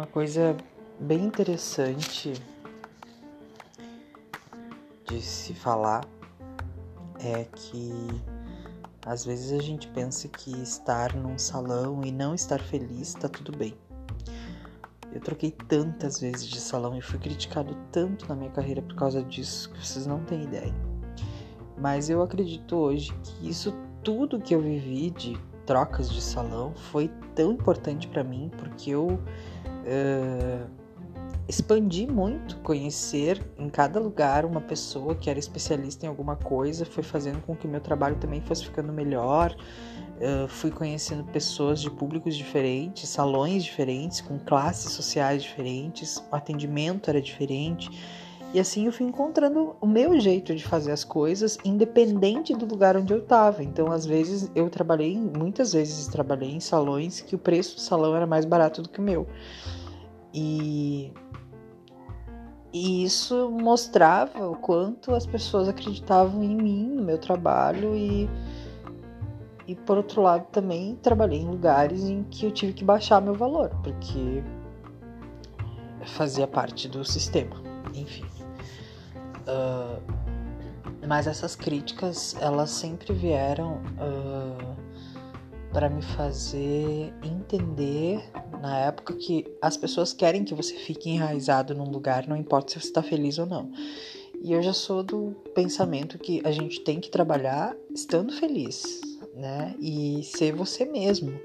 Uma coisa bem interessante de se falar é que às vezes a gente pensa que estar num salão e não estar feliz tá tudo bem. Eu troquei tantas vezes de salão e fui criticado tanto na minha carreira por causa disso que vocês não têm ideia. Mas eu acredito hoje que isso tudo que eu vivi de trocas de salão foi tão importante para mim porque eu uh, expandi muito, conhecer em cada lugar uma pessoa que era especialista em alguma coisa, foi fazendo com que meu trabalho também fosse ficando melhor. Uh, fui conhecendo pessoas de públicos diferentes, salões diferentes, com classes sociais diferentes, o atendimento era diferente. E assim eu fui encontrando o meu jeito de fazer as coisas, independente do lugar onde eu estava. Então, às vezes, eu trabalhei, muitas vezes trabalhei em salões que o preço do salão era mais barato do que o meu. E e isso mostrava o quanto as pessoas acreditavam em mim, no meu trabalho e e por outro lado também trabalhei em lugares em que eu tive que baixar meu valor, porque fazia parte do sistema, enfim. Uh, mas essas críticas elas sempre vieram uh, para me fazer entender na época que as pessoas querem que você fique enraizado num lugar, não importa se você está feliz ou não. E eu já sou do pensamento que a gente tem que trabalhar estando feliz, né? E ser você mesmo,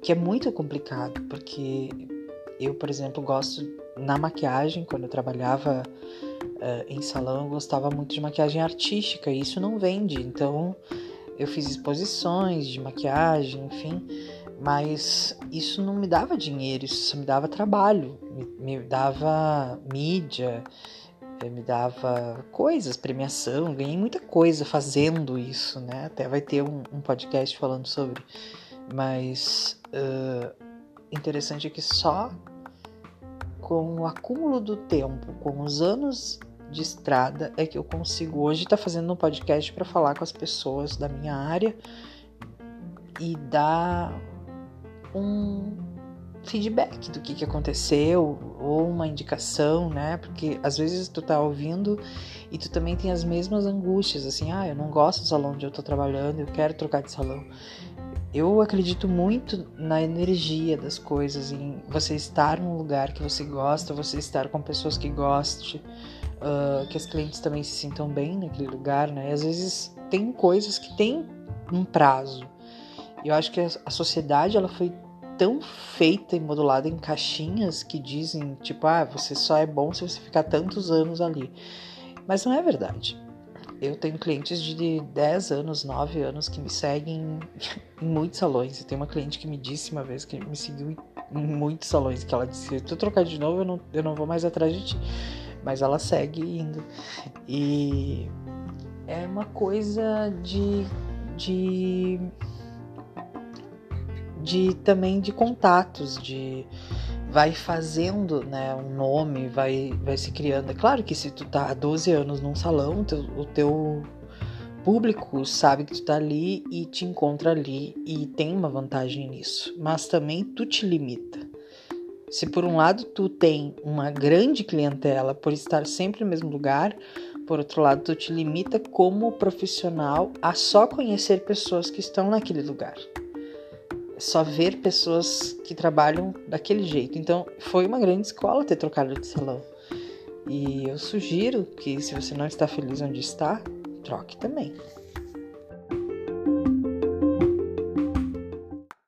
que é muito complicado, porque eu, por exemplo, gosto na maquiagem, quando eu trabalhava em salão, eu gostava muito de maquiagem artística, e isso não vende, então eu fiz exposições de maquiagem, enfim, mas isso não me dava dinheiro, isso me dava trabalho, me, me dava mídia, eh, me dava coisas, premiação, ganhei muita coisa fazendo isso, né? Até vai ter um, um podcast falando sobre. Mas uh, interessante é que só com o acúmulo do tempo, com os anos de estrada, é que eu consigo hoje estar tá fazendo um podcast para falar com as pessoas da minha área e dar um feedback do que, que aconteceu ou uma indicação, né? Porque às vezes tu tá ouvindo e tu também tem as mesmas angústias, assim, ah, eu não gosto do salão onde eu tô trabalhando, eu quero trocar de salão. Eu acredito muito na energia das coisas, em você estar num lugar que você gosta, você estar com pessoas que gostem, uh, que as clientes também se sintam bem naquele lugar, né? E às vezes tem coisas que tem um prazo. Eu acho que a sociedade ela foi tão feita e modulada em caixinhas que dizem, tipo, ah, você só é bom se você ficar tantos anos ali. Mas não é verdade. Eu tenho clientes de 10 anos, 9 anos que me seguem em muitos salões. E tem uma cliente que me disse uma vez que me seguiu em muitos salões, que ela disse, se tu trocar de novo, eu não, eu não vou mais atrás de ti. Mas ela segue indo. E é uma coisa de, de de também de contatos, de vai fazendo, né, um nome, vai vai se criando. É claro que se tu tá há 12 anos num salão, teu, o teu público sabe que tu tá ali e te encontra ali e tem uma vantagem nisso, mas também tu te limita. Se por um lado tu tem uma grande clientela por estar sempre no mesmo lugar, por outro lado tu te limita como profissional a só conhecer pessoas que estão naquele lugar só ver pessoas que trabalham daquele jeito. Então, foi uma grande escola ter trocado de salão. E eu sugiro que, se você não está feliz onde está, troque também.